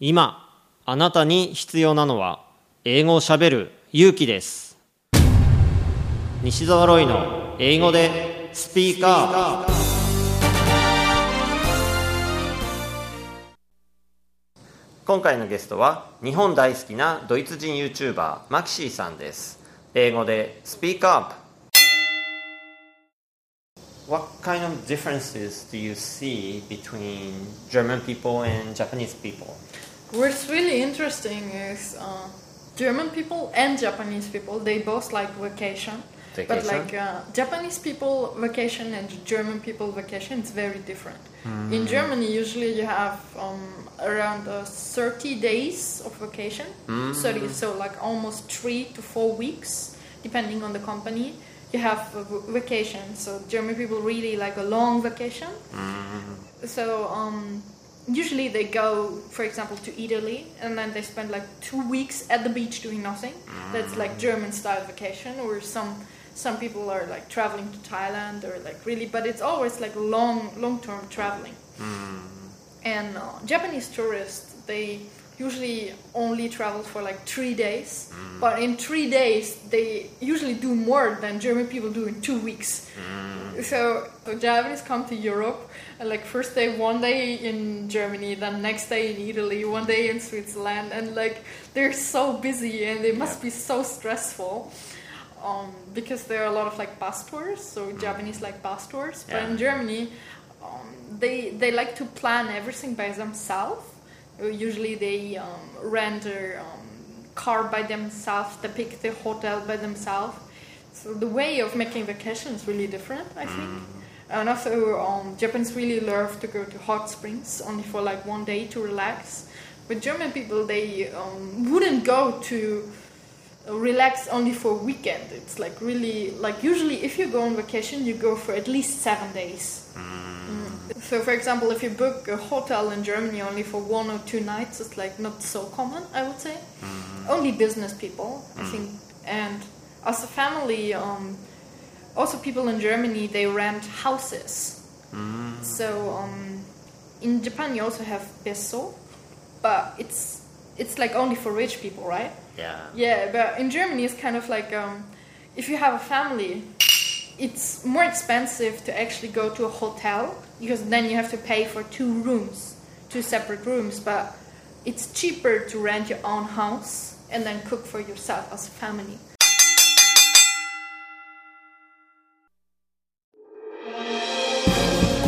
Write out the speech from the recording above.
今あなたに必要なのは英語をしゃべる勇気です西澤ロイの英語でスピーカー今回のゲストは日本大好きなドイツ人 YouTuber マキシーさんです英語でスピーカーアップ What kind of differences do you see between German people and Japanese people? What's really interesting is uh, German people and Japanese people, they both like vacation. But like uh, Japanese people vacation and German people vacation is very different. In Germany, usually you have um, around uh, 30 days of vacation. 30, so like almost three to four weeks, depending on the company. You have vacation. So German people really like a long vacation. So um, usually they go, for example, to Italy, and then they spend like two weeks at the beach doing nothing. That's like mm. German style vacation, or some some people are like traveling to Thailand or like really, but it's always like long long term traveling. Mm. And uh, Japanese tourists, they usually only travel for like three days, mm. but in three days they usually do more than German people do in two weeks. So, so Japanese come to Europe, and like first day, one day in Germany, then next day in Italy, one day in Switzerland, and like they're so busy and they must be so stressful. Um, because there are a lot of like bus tours, so Japanese like bus tours. But Yeah. in Germany, um, they they like to plan everything by themselves. Uh, Usually, they um, rent a um, car by themselves. They pick the hotel by themselves. So the way of making vacation is really different, I think. And also, um, Japanese really love to go to hot springs only for like one day to relax. But German people, they um, wouldn't go to relax only for a weekend. It's like really like usually if you go on vacation, you go for at least seven days. Mm. So, for example, if you book a hotel in Germany only for one or two nights, it's like not so common, I would say. Only business people, I think, and as a family, um, also people in Germany they rent houses. So um, in Japan you also have besso, but it's it's like only for rich people, right? Yeah. Yeah, but in Germany it's kind of like um, if you have a family, it's more expensive to actually go to a hotel because then you have to pay for two rooms, two separate rooms. But it's cheaper to rent your own house and then cook for yourself as a family.